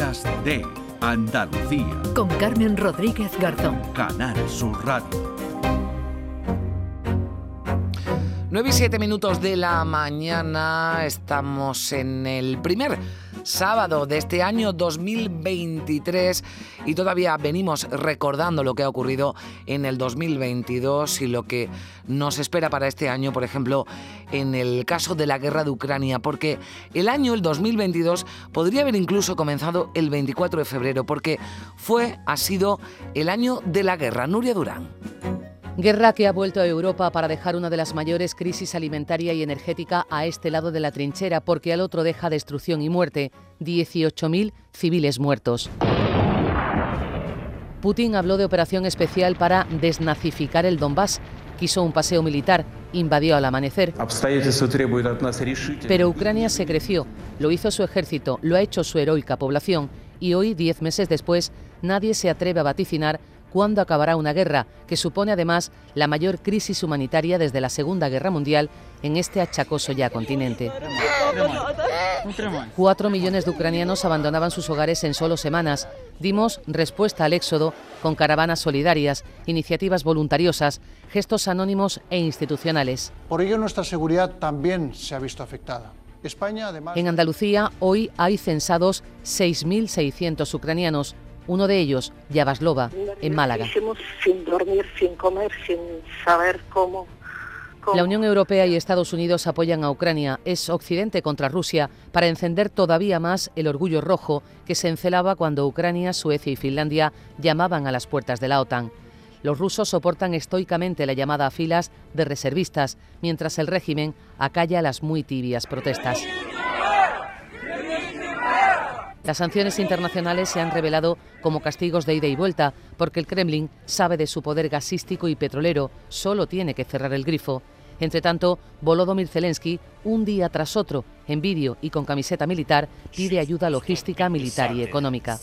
Días de Andalucía. Con Carmen Rodríguez Garzón. Canal Sur Radio. 9 y 7 minutos de la mañana estamos en el primer sábado de este año 2023 y todavía venimos recordando lo que ha ocurrido en el 2022 y lo que nos espera para este año, por ejemplo, en el caso de la guerra de Ucrania, porque el año, el 2022, podría haber incluso comenzado el 24 de febrero, porque fue, ha sido el año de la guerra. Nuria Durán. Guerra que ha vuelto a Europa para dejar una de las mayores crisis alimentaria y energética a este lado de la trinchera, porque al otro deja destrucción y muerte. 18.000 civiles muertos. Putin habló de operación especial para desnazificar el Donbass. Quiso un paseo militar, invadió al amanecer. Pero Ucrania se creció, lo hizo su ejército, lo ha hecho su heroica población y hoy, diez meses después, nadie se atreve a vaticinar cuándo acabará una guerra que supone además la mayor crisis humanitaria desde la Segunda Guerra Mundial en este achacoso ya continente. Cuatro millones de ucranianos abandonaban sus hogares en solo semanas. Dimos respuesta al éxodo con caravanas solidarias, iniciativas voluntariosas, gestos anónimos e institucionales. Por ello nuestra seguridad también se ha visto afectada. España, además... En Andalucía hoy hay censados 6.600 ucranianos, uno de ellos, Yavaslova, en Málaga. Sin dormir, sin comer, sin saber cómo, La Unión Europea y Estados Unidos apoyan a Ucrania. Es Occidente contra Rusia para encender todavía más el orgullo rojo que se encelaba cuando Ucrania, Suecia y Finlandia llamaban a las puertas de la OTAN. Los rusos soportan estoicamente la llamada a filas de reservistas, mientras el régimen acalla las muy tibias protestas. Las sanciones internacionales se han revelado como castigos de ida y vuelta, porque el Kremlin sabe de su poder gasístico y petrolero, solo tiene que cerrar el grifo. Entre tanto, Volodymyr Zelensky, un día tras otro, en vídeo y con camiseta militar, pide ayuda logística, militar y económica.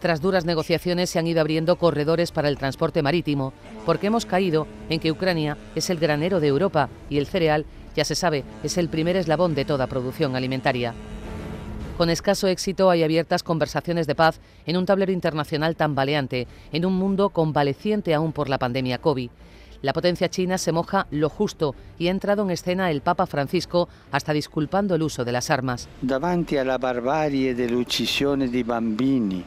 Tras duras negociaciones se han ido abriendo corredores para el transporte marítimo, porque hemos caído en que Ucrania es el granero de Europa y el cereal, ya se sabe, es el primer eslabón de toda producción alimentaria. Con escaso éxito hay abiertas conversaciones de paz en un tablero internacional tambaleante, en un mundo convaleciente aún por la pandemia COVID. La potencia china se moja lo justo y ha entrado en escena el Papa Francisco hasta disculpando el uso de las armas. Davanti alla barbarie dell'uccisione di bambini,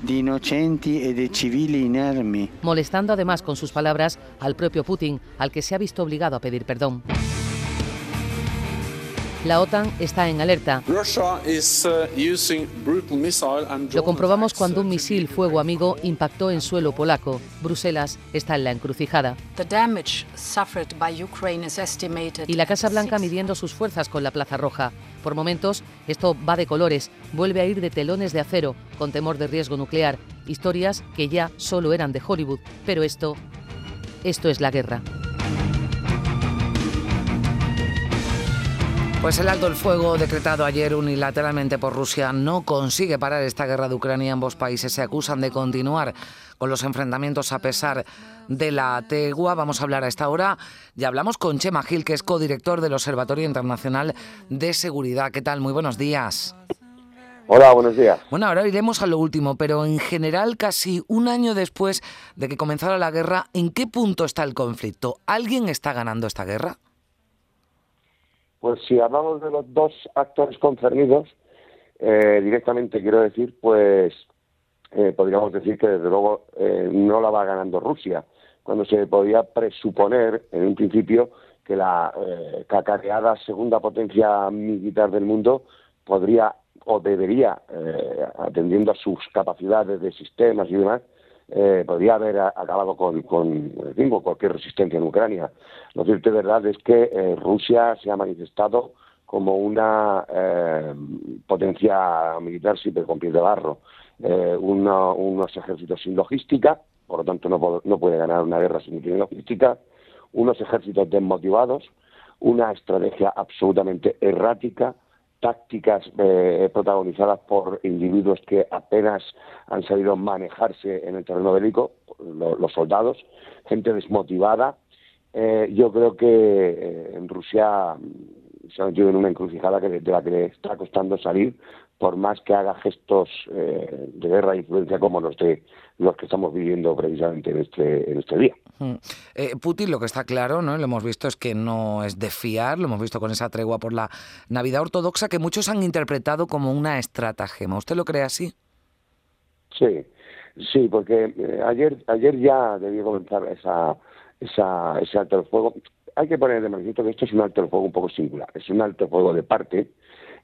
di innocenti e di civili inermi. Molestando además con sus palabras al propio Putin, al que se ha visto obligado a pedir perdón. La OTAN está en alerta. Lo comprobamos cuando un misil fuego amigo impactó en suelo polaco. Bruselas está en la encrucijada. Y la Casa Blanca midiendo sus fuerzas con la Plaza Roja. Por momentos, esto va de colores, vuelve a ir de telones de acero, con temor de riesgo nuclear. Historias que ya solo eran de Hollywood. Pero esto, esto es la guerra. Pues el alto el fuego decretado ayer unilateralmente por Rusia no consigue parar esta guerra de Ucrania. Ambos países se acusan de continuar con los enfrentamientos a pesar de la tegua. Vamos a hablar a esta hora. Ya hablamos con Chema Gil, que es codirector del Observatorio Internacional de Seguridad. ¿Qué tal? Muy buenos días. Hola, buenos días. Bueno, ahora iremos a lo último, pero en general, casi un año después de que comenzara la guerra, ¿en qué punto está el conflicto? ¿Alguien está ganando esta guerra? Pues si hablamos de los dos actores concernidos, eh, directamente quiero decir, pues eh, podríamos decir que desde luego eh, no la va ganando Rusia, cuando se podía presuponer en un principio que la cacareada segunda potencia militar del mundo podría o debería, atendiendo a sus capacidades de sistemas y demás, eh, podría haber acabado con, con, cualquier resistencia en Ucrania. Lo cierto de verdad es que eh, Rusia se ha manifestado como una eh, potencia militar siempre con pies de barro, unos ejércitos sin logística, por lo tanto no, no puede ganar una guerra sin logística, unos ejércitos desmotivados, una estrategia absolutamente errática, tácticas eh, protagonizadas por individuos que apenas han sabido manejarse en el terreno bélico, los soldados, gente desmotivada. Eh, yo creo que eh, en Rusia se ha metido en una encrucijada que, de la que le está costando salir por más que haga gestos eh, de guerra e influencia como los de los que estamos viviendo precisamente en este en este día. Mm. Eh, Putin lo que está claro, ¿no? Lo hemos visto es que no es de fiar, lo hemos visto con esa tregua por la Navidad ortodoxa que muchos han interpretado como una estratagema. ¿Usted lo cree así? Sí, sí, porque eh, ayer ayer ya debió comenzar esa, esa ese alto el fuego. Hay que poner de manifiesto que esto es un alto el fuego un poco singular. Es un alto el fuego de parte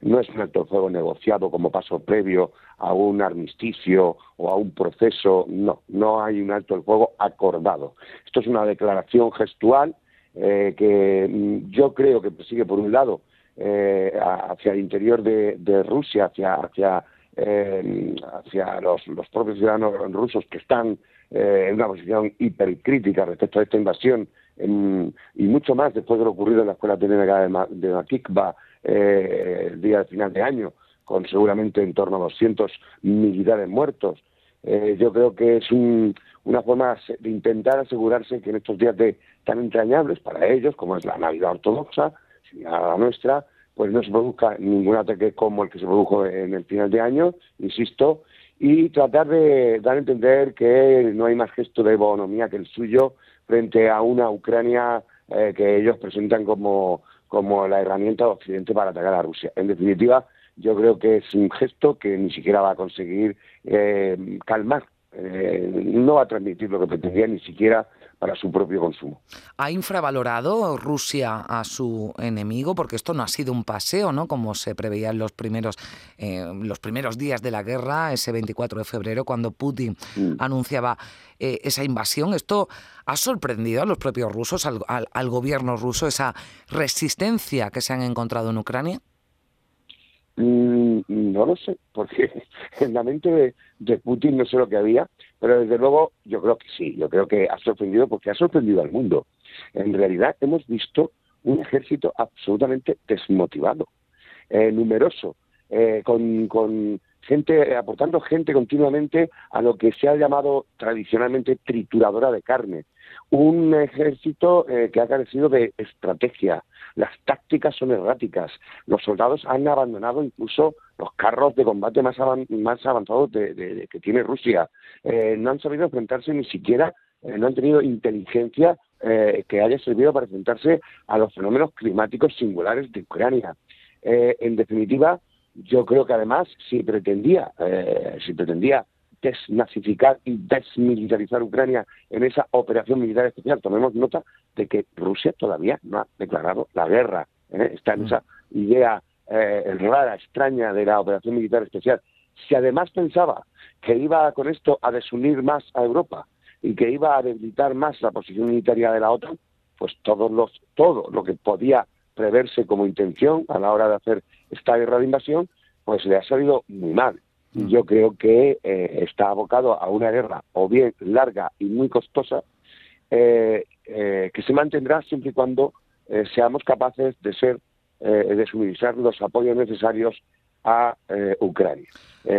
no es un alto fuego negociado como paso previo a un armisticio o a un proceso, no, no hay un alto el fuego acordado. Esto es una declaración gestual eh, que mm, yo creo que persigue, por un lado, eh, hacia el interior de, Rusia, hacia, hacia, eh, hacia los, propios ciudadanos rusos que están en una posición hipercrítica respecto a esta invasión y mucho más después de lo ocurrido en la escuela técnica de, de Makikba eh, el día de final de año, con seguramente en torno a 200 militares muertos. Eh, yo creo que es una forma de intentar asegurarse que en estos días de, tan entrañables para ellos, como es la Navidad ortodoxa, la nuestra, pues no se produzca ningún ataque como el que se produjo en el final de año, insisto, y tratar de dar a entender que no hay más gesto de bonomía que el suyo frente a una Ucrania eh, que ellos presentan como como la herramienta de Occidente para atacar a Rusia. En definitiva, yo creo que es un gesto que ni siquiera va a conseguir eh, calmar, eh, no va a transmitir lo que pretendía ni siquiera para su propio consumo. ¿Ha infravalorado Rusia a su enemigo? Porque esto no ha sido un paseo, ¿no? Como se preveía en los primeros, eh, los primeros días de la guerra, ese 24 de febrero, cuando Putin mm. anunciaba eh, esa invasión. ¿Esto ha sorprendido a los propios rusos, al gobierno ruso, esa resistencia que se han encontrado en Ucrania? Mm, no lo sé, porque en la mente de, Putin no sé lo que había, pero desde luego yo creo que sí, yo creo que ha sorprendido porque ha sorprendido al mundo. En realidad hemos visto un ejército absolutamente desmotivado, eh, numeroso, eh, con, con gente aportando gente continuamente a lo que se ha llamado tradicionalmente trituradora de carne, un ejército eh, que ha carecido de estrategia. Las tácticas son erráticas. Los soldados han abandonado incluso los carros de combate más, más avanzados de, que tiene Rusia. Eh, no han sabido enfrentarse ni siquiera, eh, no han tenido inteligencia que haya servido para enfrentarse a los fenómenos climáticos singulares de Ucrania. en definitiva, yo creo que además, si pretendía, si pretendía desnazificar y desmilitarizar Ucrania en esa operación militar especial. Tomemos nota de que Rusia todavía no ha declarado la guerra. ¿eh? Está en mm. esa idea eh, rara, extraña de la operación militar especial. Si además pensaba que iba con esto a desunir más a Europa y que iba a debilitar más la posición militaria de la OTAN, pues todos los, todo lo que podía preverse como intención a la hora de hacer esta guerra de invasión, pues le ha salido muy mal. Mm. yo creo que eh, está abocado a una guerra o bien larga y muy costosa eh, eh, que se mantendrá siempre y cuando seamos capaces de ser de suministrar los apoyos necesarios a Ucrania.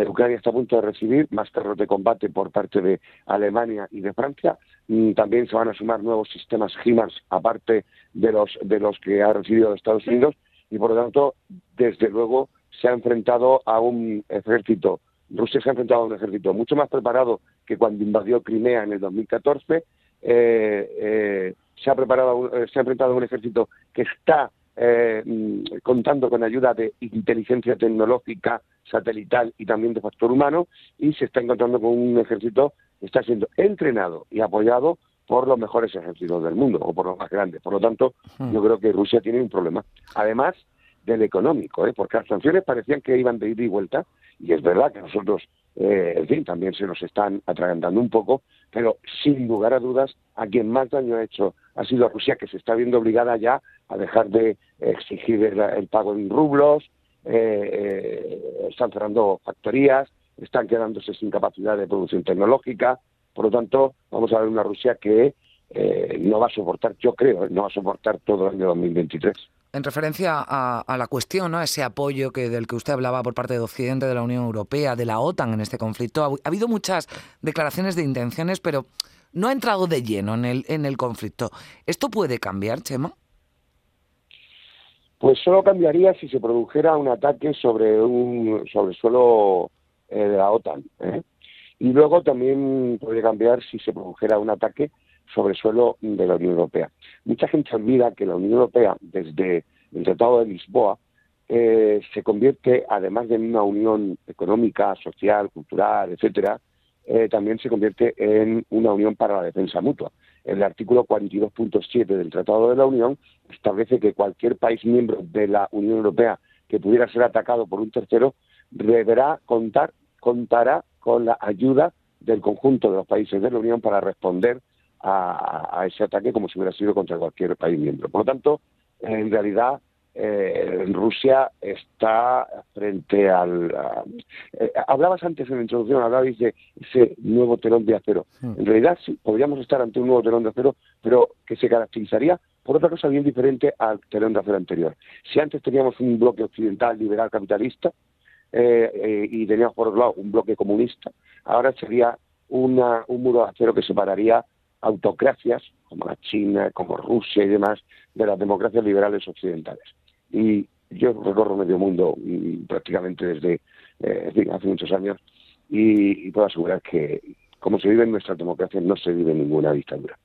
Ucrania está a punto de recibir más carros de combate por parte de Alemania y de Francia. Mm, también se van a sumar nuevos sistemas HIMARS aparte de los de los que ha recibido Estados Unidos y por lo tanto, desde luego se ha enfrentado a un ejército, Rusia se ha enfrentado a un ejército mucho más preparado que cuando invadió Crimea en el 2014, eh, eh, se, ha preparado, eh, se ha enfrentado a un ejército que está mm, contando con ayuda de inteligencia tecnológica, satelital y también de factor humano, y se está encontrando con un ejército que está siendo entrenado y apoyado por los mejores ejércitos del mundo, o por los más grandes. Por lo tanto, yo creo que Rusia tiene un problema. Además, del económico, ¿eh? porque las sanciones parecían que iban de ida y vuelta, y es verdad que nosotros, eh, en fin, también se nos están atragantando un poco, pero sin lugar a dudas, a quien más daño ha hecho ha sido Rusia, que se está viendo obligada ya a dejar de exigir el, pago en rublos, eh, eh, están cerrando factorías, están quedándose sin capacidad de producción tecnológica, por lo tanto, vamos a ver una Rusia que no va a soportar, yo creo, no va a soportar todo el año 2023 en referencia a, la cuestión, ¿no? ese apoyo que del que usted hablaba por parte de Occidente, de la Unión Europea, de la OTAN en este conflicto, ha, habido muchas declaraciones de intenciones, pero no ha entrado de lleno en el, en el conflicto. ¿Esto puede cambiar, Chema? Pues solo cambiaría si se produjera un ataque sobre un sobre suelo eh, de la OTAN. ¿eh? Y luego también podría cambiar si se produjera un ataque sobre suelo de la Unión Europea. Mucha gente olvida que la Unión Europea, desde el Tratado de Lisboa, eh, se convierte, además de una unión económica, social, cultural, etcétera, eh, también se convierte en una unión para la defensa mutua. El artículo 42.7 del Tratado de la Unión establece que cualquier país miembro de la Unión Europea que pudiera ser atacado por un tercero deberá contar, contará con la ayuda del conjunto de los países de la Unión para responder a, a ese ataque como si hubiera sido contra cualquier país miembro. Por lo tanto, en realidad eh, Rusia está frente al... a- eh, hablabas antes en la introducción, hablabais de ese nuevo telón de acero. En realidad sí, podríamos estar ante un nuevo telón de acero, pero que se caracterizaría por otra cosa bien diferente al telón de acero anterior. Si antes teníamos un bloque occidental liberal capitalista eh, eh, y teníamos por otro lado un bloque comunista, ahora sería una, un muro de acero que separaría autocracias como la China, como Rusia y demás, de las democracias liberales occidentales. Y yo recorro medio mundo prácticamente desde eh, hace muchos años y, puedo asegurar que como se vive en nuestras democracias no se vive ninguna dictadura.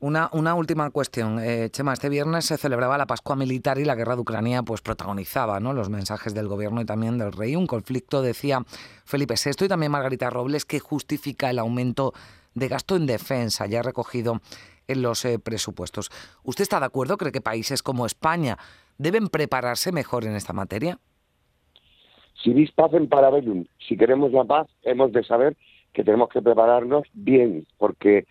Una, una última cuestión. Eh, Chema, este viernes se celebraba la Pascua Militar y la guerra de Ucrania pues protagonizaba ¿no? los mensajes del gobierno y también del rey. Un conflicto, decía Felipe VI y también Margarita Robles, que justifica el aumento de gasto en defensa ya recogido en los eh, presupuestos. ¿Usted está de acuerdo? ¿Cree que países como España deben prepararse mejor en esta materia? Si vis pacem para bellum, si queremos la paz, hemos de saber que tenemos que prepararnos bien, porque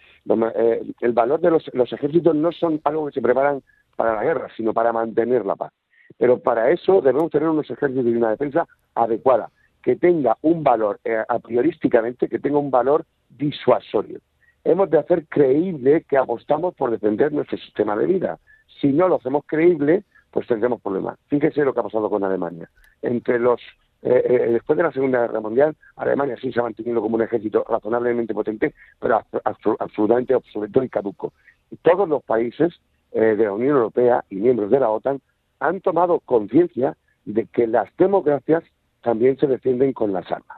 eh, el valor de los, los ejércitos no son algo que se preparan para la guerra, sino para mantener la paz. Pero para eso debemos tener unos ejércitos y una defensa adecuada, que tenga un valor, eh, a priorísticamente, que tenga un valor disuasorio. Hemos de hacer creíble que apostamos por defender nuestro sistema de vida. Si no lo hacemos creíble, pues tendremos problemas. Fíjese lo que ha pasado con Alemania. Entre los eh, eh, después de la Segunda Guerra Mundial, Alemania sí se ha mantenido como un ejército razonablemente potente, pero abs- abs- absolutamente obsoleto y caduco. Y todos los países eh, de la Unión Europea y miembros de la OTAN han tomado conciencia de que las democracias también se defienden con las armas.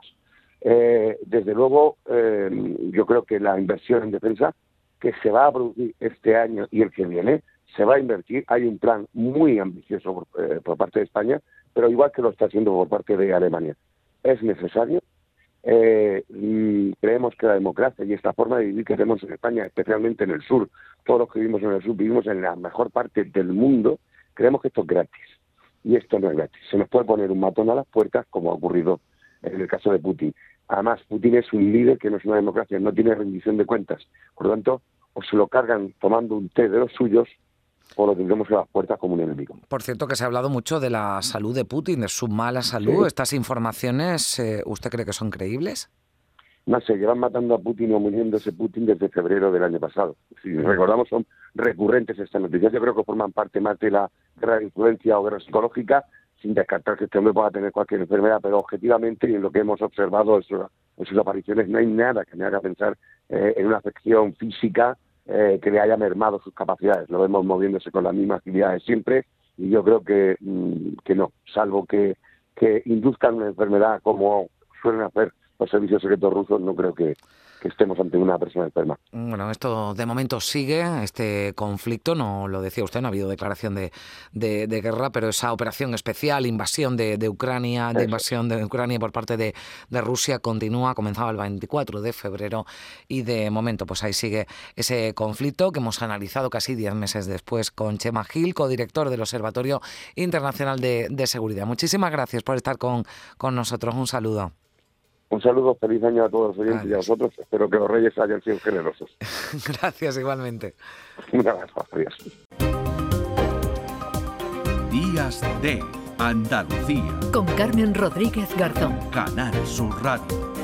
Eh, desde luego, yo creo que la inversión en defensa que se va a producir este año y el que viene, se va a invertir. Hay un plan muy ambicioso por, eh, por parte de España, pero igual que lo está haciendo por parte de Alemania. Es necesario. Eh, creemos que la democracia y esta forma de vivir que tenemos en España, especialmente en el sur, todos los que vivimos en el sur vivimos en la mejor parte del mundo, creemos que esto es gratis. Y esto no es gratis. Se nos puede poner un matón a las puertas, como ha ocurrido en el caso de Putin. Además, Putin es un líder que no es una democracia, no tiene rendición de cuentas. Por lo tanto, o se lo cargan tomando un té de los suyos, o lo tendremos a las puertas como un enemigo. Por cierto, que se ha hablado mucho de la salud de Putin, de su mala salud. Sí. ¿Estas informaciones eh, usted cree que son creíbles? No sé, llevan matando a Putin o muriéndose Putin desde febrero del año pasado. Si recordamos, son recurrentes estas noticias. Yo creo que forman parte más de la guerra de influencia o guerra psicológica, sin descartar que este hombre pueda tener cualquier enfermedad, pero objetivamente y en lo que hemos observado en sus, en sus apariciones no hay nada que me haga pensar eh, en una afección física eh, que le haya mermado sus capacidades. Lo vemos moviéndose con la misma agilidad de siempre y yo creo que, mm, que no, salvo que, que induzcan una enfermedad como suelen hacer los servicios secretos rusos, no creo que, que estemos ante una persona enferma. Bueno, esto de momento sigue, este conflicto, no lo decía usted, no ha habido declaración de, de- de guerra, pero esa operación especial, invasión de, de Ucrania, de invasión de Ucrania por parte de, de Rusia continúa, comenzaba el 24 de febrero y de momento pues ahí sigue ese conflicto que hemos analizado casi 10 meses después con Chema Gil, codirector del Observatorio Internacional de, de Seguridad. Muchísimas gracias por estar con, con nosotros, un saludo. Un saludo, feliz año a todos los oyentes y a vosotros. Espero que los reyes hayan sido generosos. gracias igualmente. Un abrazo, adiós. Días de Andalucía. Con Carmen Rodríguez Garzón. Canal Sur Radio.